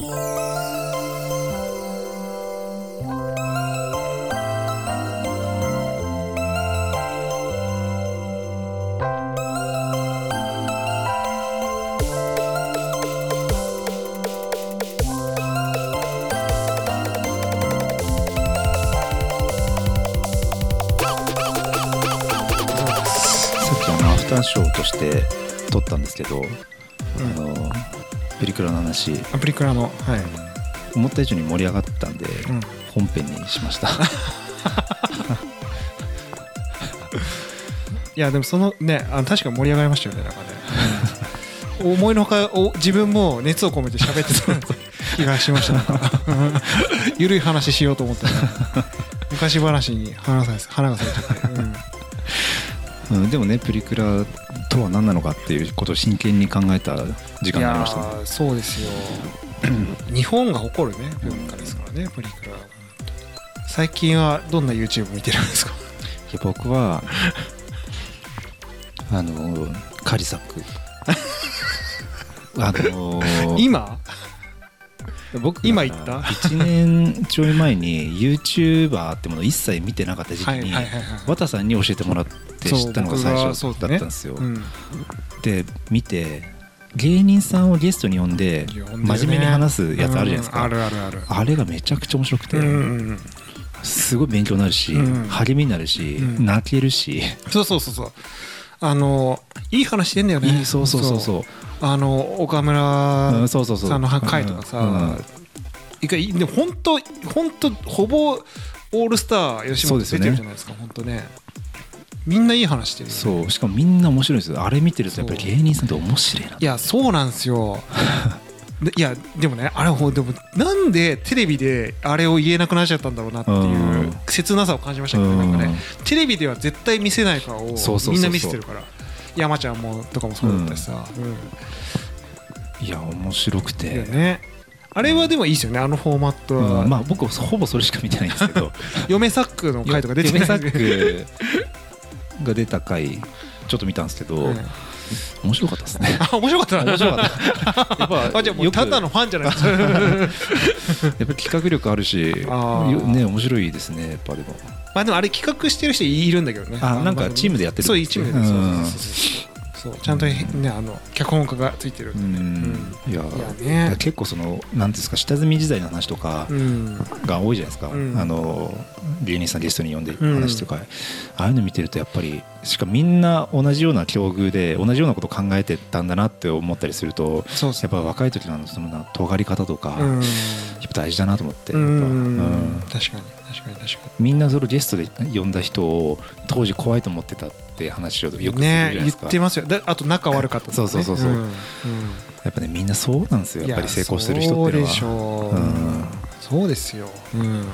さっきアフターショーとして撮ったんですけど、あのプリクラの話。アプリクラのはい、思った以上に盛り上がったんで、うん、本編にしました。いやでもそのねあの確かに盛り上がりましたよねなんかね、思いのほかお自分も熱を込めて喋ってた 気がしました。ゆるい話しようと思ったら昔話に花が咲いちゃって、うん。うん、でもねプリクラとは何なのかっていうことを真剣に考えた時間になりましたね。そうですよ。日本が誇るね文化ですからねプリクラは最近はどんな YouTube 見てるんですか？いや僕はあのカリサック。あの今？僕今言った？1年ちょい前に YouTuber ってものを一切見てなかった時期に綿さんに教えてもらって知ったのが最初だったんですよ、うんで見て芸人さんをゲストに呼んで真面目に話すやつあるじゃないですか、うんあるあるある。あれがめちゃくちゃ面白くて、うんうんうん。すごい勉強になるし、うん。励みになるし、うん。泣けるし、そうそうそうそう。あのいい話してんだよね。そうそうそう。そうあの岡村うんそうそうそう。さんの回とかさ、うん。いかでも本当本当ほぼオールスター吉本出てるじゃないですか本当ね。みんないい話してるよね。そうしかもみんな面白いんですよ。あれ見てるとやっぱり芸人さんって面白いないやそうなんですよ。でいやでもねあれほんでもなんでテレビであれを言えなくなっちゃったんだろうなっていううん。切なさを感じましたけどなんかねテレビでは絶対見せない顔をみんな見せてるから山ちゃんもとかもそうだったしさ、うん。いや面白くいてやね。あれはでもいいですよねあのフォーマットは、うん。まあ僕はほぼそれしか見てないんですけど。嫁サックの回とか出てない？嫁サックが出た回ちょっと見たんですけど、うん。面白かったですね。あ面白かった。な面白かった。やっぱあじゃあもうただのファンじゃないですか。やっぱり企画力あるしね面白いですねやっぱでもまあでもあれ企画してる人いるんだけどね。あなんかチームでやってる。そうチームで。うんそうそうそう。そうそう。ちゃんとねあの脚本家がついてるうん。いやいやね。結構そのなんですか下積み時代の話とかうん。が多いじゃないですか、うん。あの芸人さんゲストに呼んで話とか、ああいうの見てるとやっぱりしかもみんな同じような境遇で同じようなことを考えてたんだなって思ったりするとそうそやっぱ若い時のそのな尖り方とか、やっぱ大事だなと思って、うん。確かに確かに確かみんなそれゲストで呼んだ人を当時怖いと思ってたって話をよくね言ってますよ。であと仲悪かった。ねそうそうそうそう。んん。やっぱねみんなそうなんですよ。やっぱり成功してる人そうっていうのは。そうですよ、うん、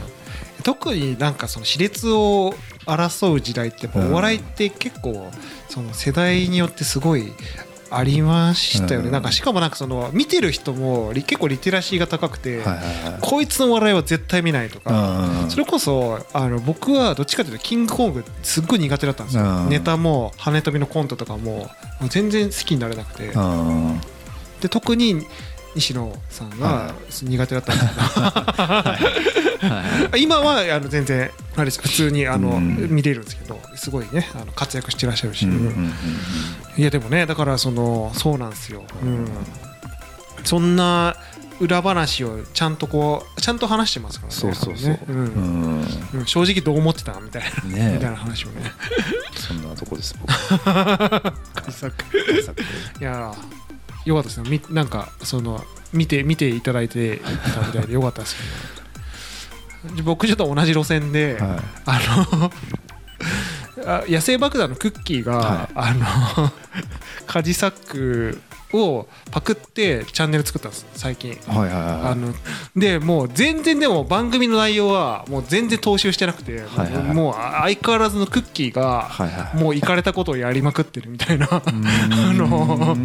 特になんかその熾烈を争う時代ってお笑いって結構その世代によってすごいありましたよね、うん。なんかしかもなんかその見てる人もリ結構リテラシーが高くて、はいはいはい。こいつの笑いは絶対見ないとか、うん。それこそあの僕はどっちかというとキングコングすっごい苦手だったんですよ、うん。ネタも跳ね飛びのコントとかも全然好きになれなくて、うん。で特に西野さんがは苦手だったんですけど、はい。今はあの全然あれ普通にあの、うん。見れるんですけどすごいねあの活躍してらっしゃるし、いやでもねだからそのそうなんですよ、うん、そんな裏話をちゃんとこうちゃんと話してますからねそうそうそう、ね。うん。うん。うん。正直どう思ってたみたいな、ねえ。みたいな話をね。そんなとこです僕。いやーよかったですね。みなんかその見て見ていただいてたみたいでよかったです。よね僕ちょっと同じ路線で、はあのあ野生爆弾のクッキーが、はい。あのカジサックをパクってチャンネル作ったんです最近。いはいはいはい。あのでもう全然でも番組の内容はもう全然踏襲してなくて、はいはいはい。もう相変わらずのクッキーがもう行かれたことをやりまくってるみたいな。あの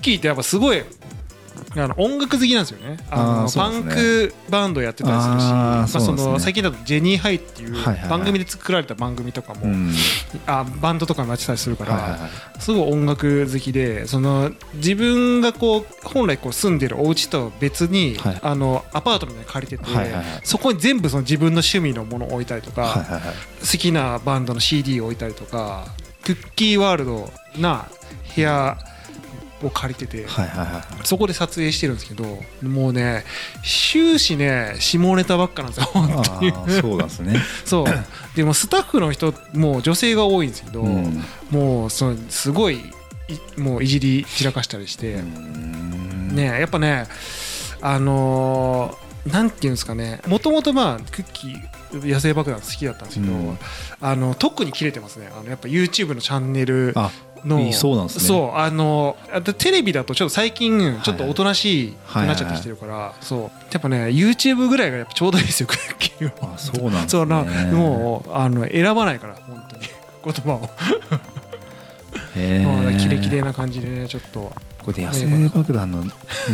キーってやっぱすごいあの音楽好きなんですよね。あのパンクバンドやってたりするしまあ、その最近だと「ジェニーハイ」っていう番組で作られた番組とかも、うん。あバンドとかもやってたりするから、すごい音楽好きでその自分がこう本来こう住んでるお家と別に、はい。あのアパートみたいなの借りてて、そこに全部その自分の趣味のものを置いたりとか、好きなバンドの CD を置いたりとかクッキーワールドな部屋を借りてて、そこで撮影してるんですけどもうね終始ね下ネタばっかなんですよ本当に。そうなんですね。そう。でもスタッフの人も女性が多いんですけど、うん。もうそのすごいいもういじり散らかしたりして、うん。ねやっぱねあのーなんていうんですかね。もともとまあクッキー野生爆弾好きだったんですけど、うん。あの特に切れてますね。あのやっぱ YouTube のチャンネルあのいいそうなんですね。そうあのテレビだとちょっと最近ちょっとおとなしいなっちゃってきてるから、そう。やっぱね YouTube ぐらいがやっぱちょうどいいですよクッキーはあそうなんですね。もうあの選ばないから本当に言葉を。へもうーキレキレな感じでねちょっと。これ野生爆弾の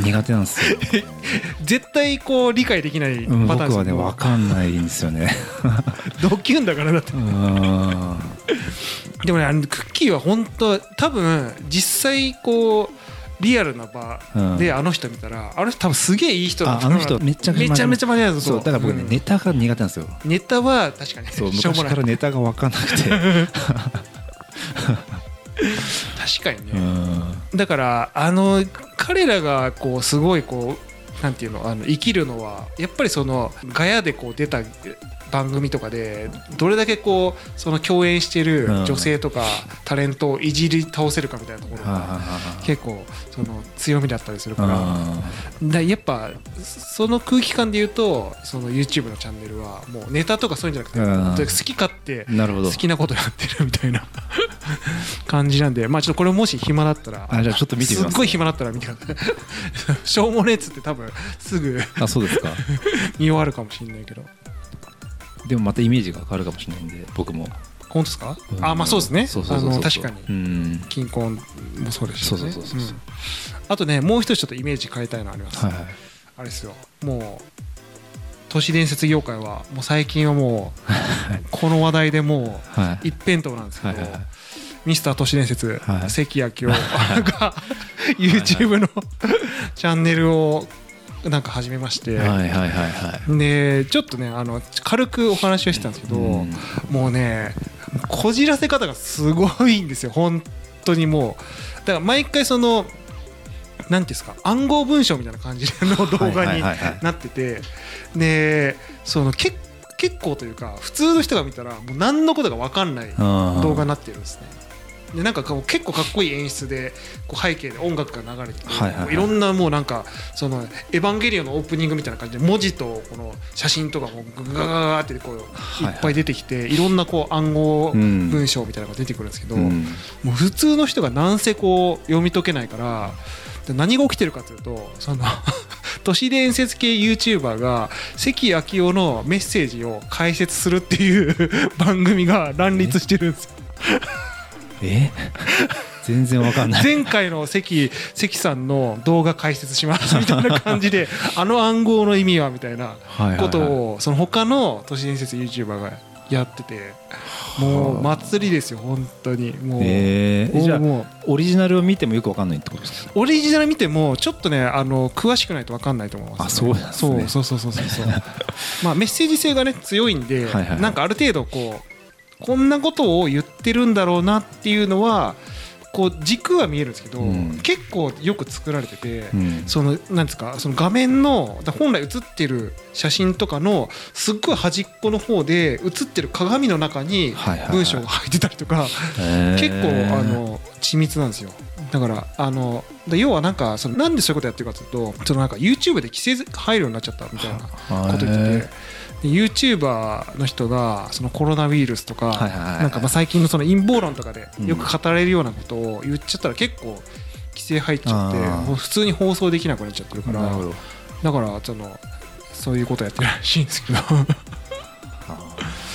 苦手なんですよ。絶対こう理解できないうんパターン僕はね分かんないんですよね。ドキュンだからだって。うんでもねあのクッキーは本当多分実際こうリアルな場であの人見たら、あの人多分すげえいい人だああの人めっちゃめちゃめちゃマネーそうだから僕ね、うん。ネタが苦手なんですよ。ネタは確かに。そう昔からネタが分かんなくて。確かにね、うん。だからあの彼らがこうすごいこうなんていうのあの生きるのはやっぱりそのガヤでこう出た番組とかでどれだけこうその共演してる女性とかタレントをいじり倒せるかみたいなところが結構その強みだったりするから。あだやっぱその空気感で言うとその YouTube のチャンネルはもうネタとかそういうんじゃなくてうん。好き勝手うんなるほど。好きなことやってるみたいな 感じなんでまあちょっとこれもし暇だったらあじゃあちょっと見てみます。すっごい暇だったら見てください。しょうもねえっつって多分すぐあそうですか。見終わるかもしれないけどでもまたイメージが変わるかもしれないんで僕も。本当ですか？うん。あまあそうですね。そうそうそうそう。あの確かに。うん。金婚もそうですしね。あとねもう一つちょっとイメージ変えたいのあります。はいはい。あれですよ。もう都市伝説業界はもう最近はもう この話題でもはう一辺倒なんですけど、はいはいはい。ミスター都市伝説、はい。関明夫 が YouTube の チャンネルをなんか始めまして、はいはいはいはい。でちょっとねあの軽くお話をしてたんですけど、うん。もうねこじらせ方がすごいんですよ。本当にもう。だから毎回そのなんていうんですか暗号文章みたいな感じの動画はいになってて。でそのけ結構というか普通の人が見たらもう何のことか分かんない動動画になってるんですね。でなんかこう結構かっこいい演出でこう背景で音楽が流れてて、はいはいはいろんなもうなんかその「エヴァンゲリオン」のオープニングみたいな感じで文字とこの写真とかもグガガガガってこういっぱい出てきていろんなこう暗号うん文章みたいなのが出てくるんですけど、うんもう普通の人がなんせこう読み解けないからで何が起きてるかというとその 都市伝説系 YouTuber が関明夫のメッセージを解説するっていう番組が乱立してるんですよ。え？全然わかんない。前回の関関さんの動画解説しますみたいな感じで あの暗号の意味はみたいなことをその他の都市伝説 YouTuber がやっててもう祭りですよ本当に。もう。えー。じゃあもう。オリジナルを見てもよくわかんないってことですか？オリジナル見てもちょっとねあの詳しくないと分かんないと思います、あそうなんですね。そうそうそうそうそう。まあメッセージ性がね強いんで、はいはいはい。なんかある程度こうこんなことを言ってるんだろうなっていうのはこう軸は見えるんですけど、うん結構よく作られてて、うん。そのなんですかその画面のだ本来写ってる写真とかのすっごい端っこの方で写ってる鏡の中に文章が入ってたりとか、結構あの緻密なんですよ。だからあので要はなんかそのなんでそういうことやってるかというとそのなんか YouTube で規制入るようになっちゃったみたいなこと言ってて。で YouTuber の人がそのコロナウイルスとかなんかまあ最近のその陰謀論とかでうん。よく語られるようなことを言っちゃったら結構規制入っちゃって普通に放送できなくなっちゃってるからだからそのそういうことやってるらしいんですけど。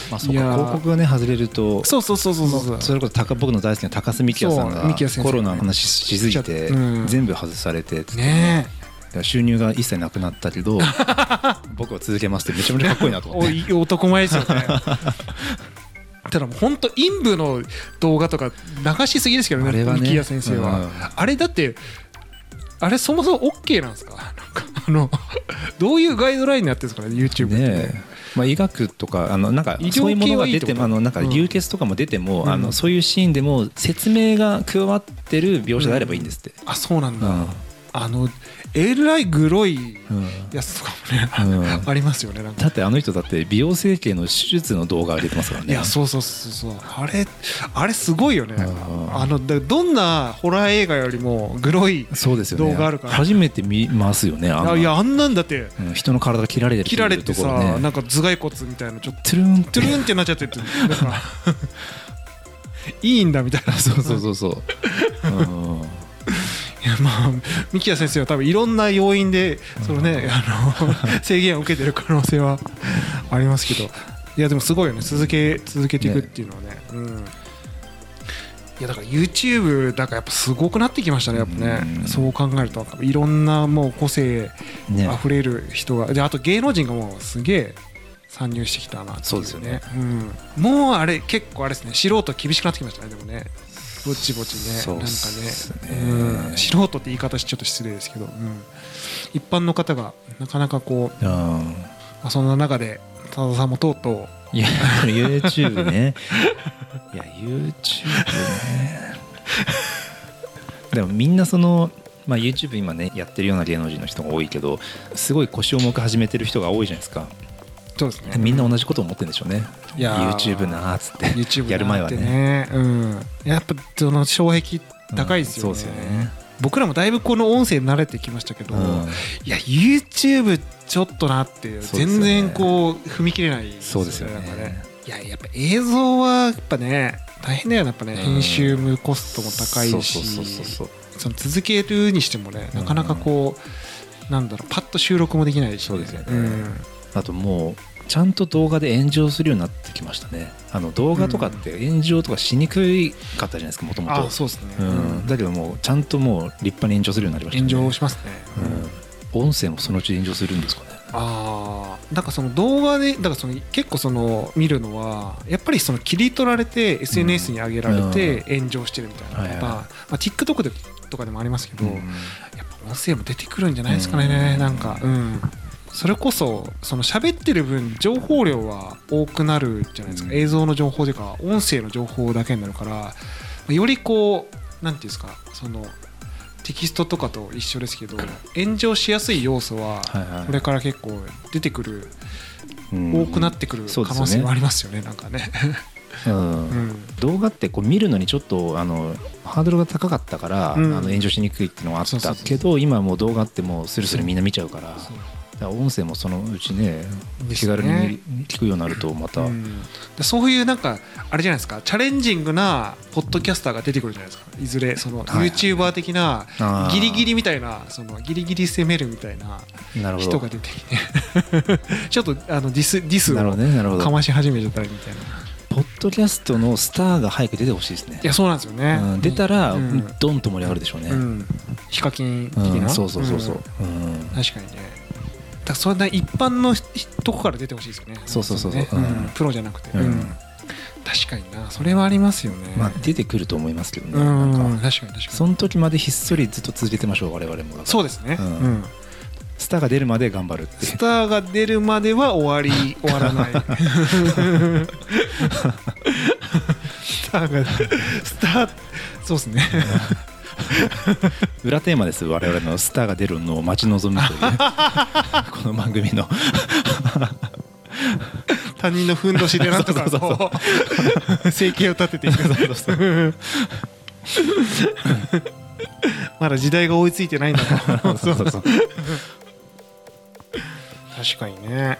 まあそ広告がね外れるとそうそうそうそうそう。それこそ高僕の大好きな高須幹也さんがコロナの話しすぎてうん。全部外されてね収入が一切なくなったけど 僕は続けますってめちゃめちゃかっこいいなと思って。男前ですよね。ただもう本当陰部の動画とか流しすぎですけどねあれはね先生は、うん。あれだってあれそもそも OK なんですか？なんかあのどういうガイドラインになってるんですかね YouTube って、ね。え。まあ、医学とかあのなんかそういうものが出てもあのなんかうん。流血とかも出ても、うん。あのそういうシーンでも説明が加わってる描写であればいいんですって、あそうなんだ、うんあのえらいグロいうん。やつとかもね、うん。ありますよねだってあの人だって美容整形の手術の動画が出てますからね。いやそうそうそうそう。あれあれすごいよね。うん。あのだどんなホラー映画よりもグロいそうですよね。動画あるから。初めて見ますよねあんな。いやあんなんだって。うん人の体が切られてる切られてさ、ねなんか頭蓋骨みたいなちょっと。トゥルントゥルンってなっちゃって いいんだみたいな。そうそうそうそう、うんい やまあ三木谷先生は多分いろんな要因でそのねあの 制限を受けてる可能性はありますけど。いやでもすごいよね。続け続けていくっていうのはね。うん。いやだから YouTube だからやっぱすごくなってきましたねやっぱね。うん。そう考えるといろんなもう個性ね。あふれる人が。であと芸能人がもうすげえ参入してきたなっていそうですよね、うん、もうあれ結構あれですね。素人厳しくなってきましたねでもねぼちぼちねなんかすね。ね、うん、素人って言い方しちょっと失礼ですけど、うん、一般の方がなかなかこう、うんまあ、そんな中で多田さんもとうとう。いや YouTube ね。いや YouTube ね。でもみんなその、まあ、YouTube 今ねやってるような芸能人の人が多いけどすごい腰重く始めてる人が多いじゃないですかそうですね。みんな同じこと思ってるんでしょうね。いやー。YouTube なーっつって。YouTube やる前はね。うん、やっぱその障壁高いですよね,、うん。そうですよね。僕らもだいぶこの音声慣れてきましたけど、うん。いや YouTube ちょっとなっていう全然こう踏み切れないそうですよね。いややっぱ映像はやっぱね大変だよねやっぱね、うん。編集もコストも高いし。続けるにしてもねなかなかこう、なんだろうパッと収録もできないし、そうですよね。うん。あともうちゃんと動画で炎上するようになってきましたね。あの動画とかって炎上とかしにくいかったじゃないですかもともあとそうですね、うん。だけどもうちゃんともう立派に炎上するようになりましたね。炎上しますね、うん、音声もそのうち炎上するんですかね。ああなんかその動画でだからその結構その見るのはやっぱりその切り取られて SNS に上げられて炎上してるみたいなパターン、はい。はいまあ、TikTok でとかでもありますけど、うん。やっぱ音声も出てくるんじゃないですかね、うん。なんか。うんそれこそその喋ってる分情報量は多くなるじゃないですか、うん。映像の情報というか音声の情報だけになるからよりこうなんていうんですかそのテキストとかと一緒ですけど炎上しやすい要素はこれから結構出てくるうん。多くなってくる可能性もありますよねなんかね。動画ってこう見るのにちょっとあのハードルが高かったから、うん。あの炎上しにくいっていうのがあったそうそうそうけど今はもう動画ってもうスルスルみんな見ちゃうから。そうだから音声もそのうちね気軽に聞くようになるとまた、うん。でそういうなんかあれじゃないですかチャレンジングなポッドキャスターが出てくるじゃないですか。いずれそのはい。YouTuber 的なギリギリみたいなそのギリギリ攻めるみたいな人が出てきて。ちょっとあのディスディスなるほどをかまし始めちゃったりみたいな。ポッドキャストのスターが早く出てほしいですね。いやそうなんですよね、うん。出たら、うん。ドンと盛り上がるでしょうね、うん、ヒカキン的うん。な、そうそうそうそう、確かにねだそんな一般のとこから出てほしいですよね。そうそうそうそう。ねうん。ん。プロじゃなくて、うん。うん。確かにな。それはありますよね、まあ出てくると思いますけどね、うんなんか。確かに確かに。その時までひっそりずっと続けてましょう我々も。そうですね、うん。うん。スターが出るまで頑張るスターが出るまでは終わり終わらない。スターがスターそうですね 裏テーマです。我々のスターが出るのを待ち望むという この番組の。他人のふんどしでなんとかこう生計を立てていく。まだ時代が追いついてないんだと。そうそうそう確かにね。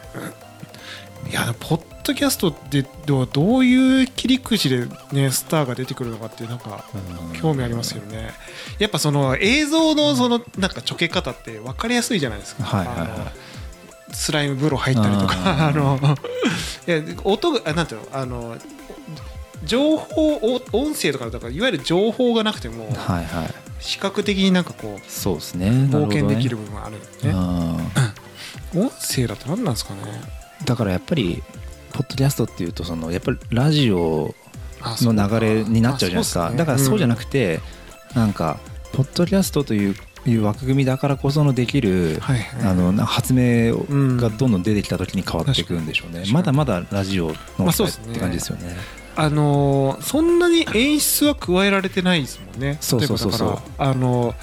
いやポッドキャストってどうどういう切り口でねスターが出てくるのかってなんか興味ありますよね。やっぱその映像のそのなんかちょけ方って分かりやすいじゃないですか、はいはいはい。スライム風呂入ったりとか あの音があなんていうのあの情報を音声とかだからいわゆる情報がなくてもはいはい。視覚的になんかこそうですね。冒険できる部分があるんでね。うん。音声だと何なんですかね。だからやっぱりポッドキャストっていうとそのやっぱりラジオの流れになっちゃうじゃないですか。だからそうじゃなくくて、なんかポッドキャストといういう枠組みだからこそのできる、はいはい。あのな発明うん。がどんどん出てきた時に変わっていくんでしょうね、まだまだラジオのって感じですよね,、あのーそんなに演出は加えられてないですもんね。そうそうそうそう。あのー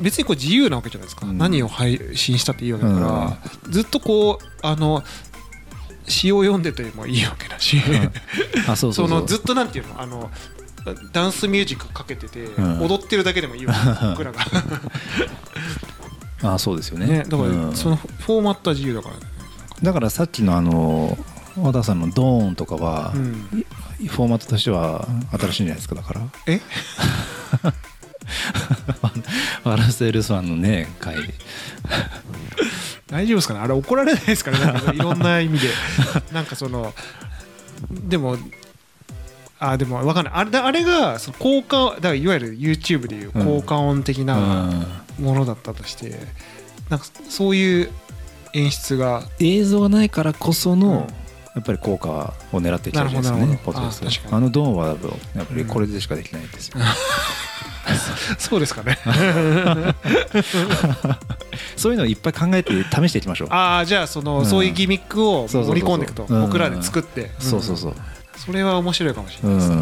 別にこう自由なわけじゃないですか、うん。何を配信したっていいわけだから、ずっとこうあの詩を読んでてもいいわけだし、あそうそのずっとなんていうの？あのダンスミュージックかけてて、ん。踊ってるだけでもいいわけ僕らが。あそうですよね。ねだからうん。そのフォーマットは自由だからね、だからさっきのあの和田さんのドーンとかは、うん。フォーマットとしては新しいんじゃないですかだから。え？ワラセールスワンのね回大丈夫ですかね？あれ怒られないですかね？なんか いろんな意味で。なんかそのでもあでも分かんない。あれあれがその効果だからいわゆる YouTube でいう効果音的うなん。ものだったとして、なんかそういう演出が映像がないからこその、うん。やっぱり効果を狙ってきちゃうじゃないですかねポッドキャストあ確かに。あのドーンはやっぱりこれでしかできないんですよ、そうですかね。そういうのをいっぱい考えて試していきましょう。ああじゃあその、うん。そういうギミックを盛り込んでいくとうん。僕らで作って、そうそうそう。それは面白いかもしれないですね、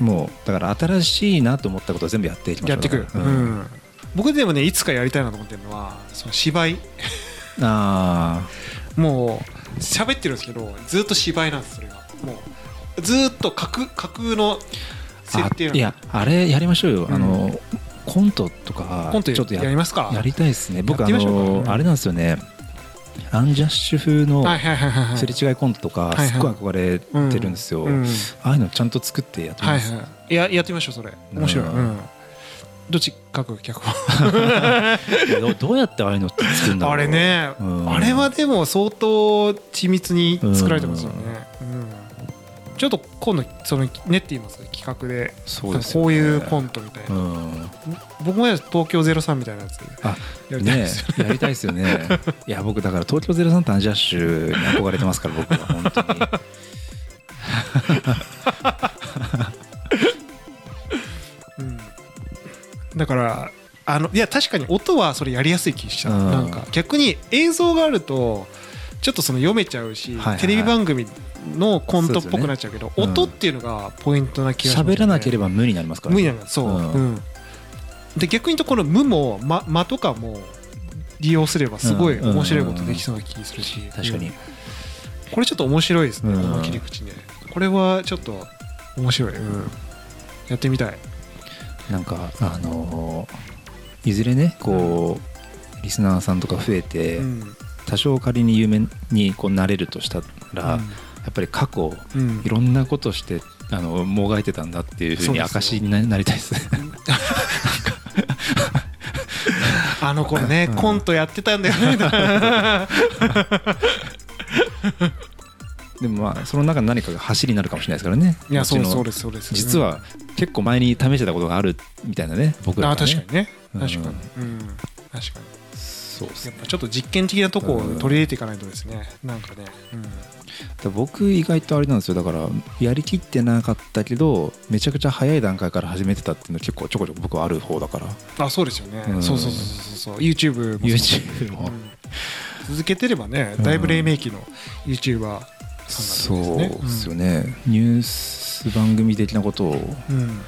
うん。もうだから新しいなと思ったことを全部やっていきましょう。やってくる、ううん。ん僕でもねいつかやりたいなと思ってるのはその芝居。あもう喋ってるんですけどずっと芝居なんですそれが。もうずっと架空架空のー設定いやあれやりましょうよ、うん。あのコントとかコントちょっとややりますか。やりたいですね。僕あのあれなんですよね。アンジャッシュ風のすれ違いコントとかすっごい憧れてるんですよ、うん。ああいうのちゃんと作ってやってみます、はいはい。ややってみましょうそれ。面白い、どっち書く？脚本 どどうやってああいうのって作るんだろう。あれね、うん。あれはでも相当緻密に作られてますよね、うんちょっと今度その練っています？企画で。そうね。こういうコントみたいな、うん。僕もや東京03みたいなやつ。あやりたいねですよやりたいですよね。いや僕だから東京03とアンジャッシュに憧れてますから僕は本当に。うん。だからあのいや確かに音はそれやりやすい気がした、うん。なんか逆に映像があるとちょっとその読めちゃうし、はいはいはい。テレビ番組のコントっぽくなっちゃうけどそうですよね。音っていうのがポイントな気がします、ね、喋らなければ無になりますから無理なんだそう、うん。うん。で逆に言うとこの無も間間とかも利用すればすごい面白いことできそうな気するし、確かに。うん。これちょっと面白いですね、うん。この切り口ね。これはちょっと面白い、うん。やってみたい。なんかあのーいずれねこうリスナーさんとか増えてうん多少仮に有名にこうなれるとしたらやっぱり過去うん。いろんなことしてあのもがいてたんだっていうふうに証にななりたいです。ね あの頃ね、うん。コントやってたんだよね。でもまあその中の何かが走りになるかもしれないですからね。いやそうそうですそうです。実は結構前に試してたことがあるみたいなね僕らね、確かにね。うん。確かに、うん、確かにそうやっぱちょっと実験的なとこを取り入れていかないとですね、なんかね、うん。僕意外とあれなんですよ。だからやりきってなかったけどめちゃくちゃ早い段階から始めてたっていうの結構ちょこちょこ僕はある方だから。あそうですよね、うん。そうそうそうそうそう。YouTube もそう。YouTube も。うん。続けてればねだいぶ黎明期の YouTuber さんそうなんでですよね、ニュース番組的なことをやうん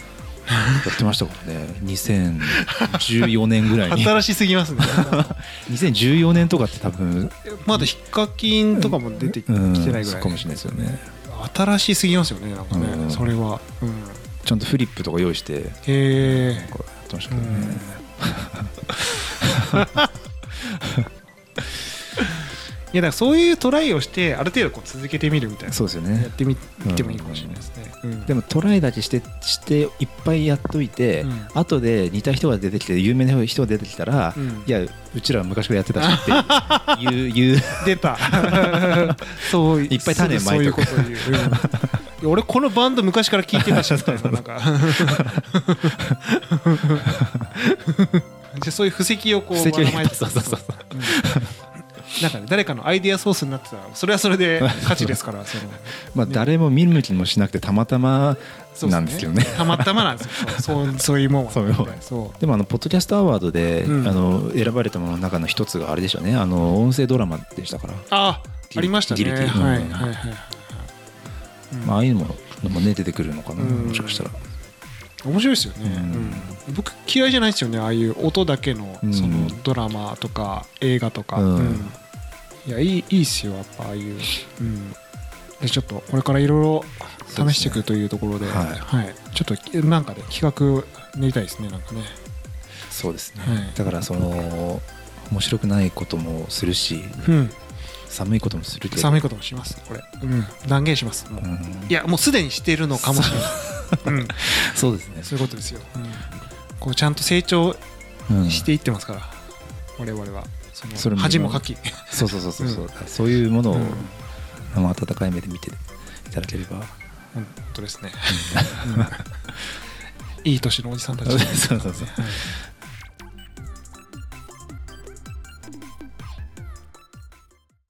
うんってましたからね。2014年ぐらいに。新しすぎますね。2014年とかって多分まだヒカキンとかも出てきてうんないぐらい、かもしれないですよね。新しすぎますよねなんかね、うん。それは、うん、ちゃんとフリップとか用意してへえやってましたけどね、いやだからそういうトライをしてある程度こう続けてみるみたいな。そうですよやねってみてもいいかもしれないですね、うん。でもトライだけしてしていっぱいやっといて、うん。後で似た人が出てきて有名な人が出てきたら、うん。いやうちらは昔からやってたしっていう 言う出た。そういっぱい種まいとくそういうことを言う、うん。や俺このバンド昔から聴いてたしみたいななんか。じゃあそういう布石をこう布石をそうそうそうそう。うんなんかね誰かのアイディアソースになってたらそれはそれで 価値ですからその。まあ誰も見向きもしなくてたまたまそうなんですけどね。たまたまなんですよ。そう そういうもんは。そういうもんそう。でもあのポッドキャストアワードで、うん。あの選ばれたものの中の一つがあれでしょうね。あの音声ドラマでしたから、あありましたね。はいはいうんはいはい。うん。まあああいうのものもね出てくるのかな、うん。もしかしたら。面白いですよね、うん。うん。僕嫌いじゃないですよね。ああいう音だけのうん。そのドラマとか映画とか、うん。うんいやいいいいっすよやっぱああいう、うん、でちょっとこれからいろいろ試していくというところではい。はい、ちょっとなんかで企画練りたいですねなんかね。そうですね、はい。だからその面白くないこともするしうん。寒いこともするけど。寒いこともしますこれ、うん、断言しますもう、うん。いやもうすでにしているのかもしれない、うん、そうですね。そういうことですよ、うん、こうちゃんと成長うんしていってますから、我々はその恥もかき、そうそうそうそうそう、うん。そういうものを、うん。あの温かい目で見ていただければ。本当ですね、うん。いい年のおじさんたち。そうそうそう。はい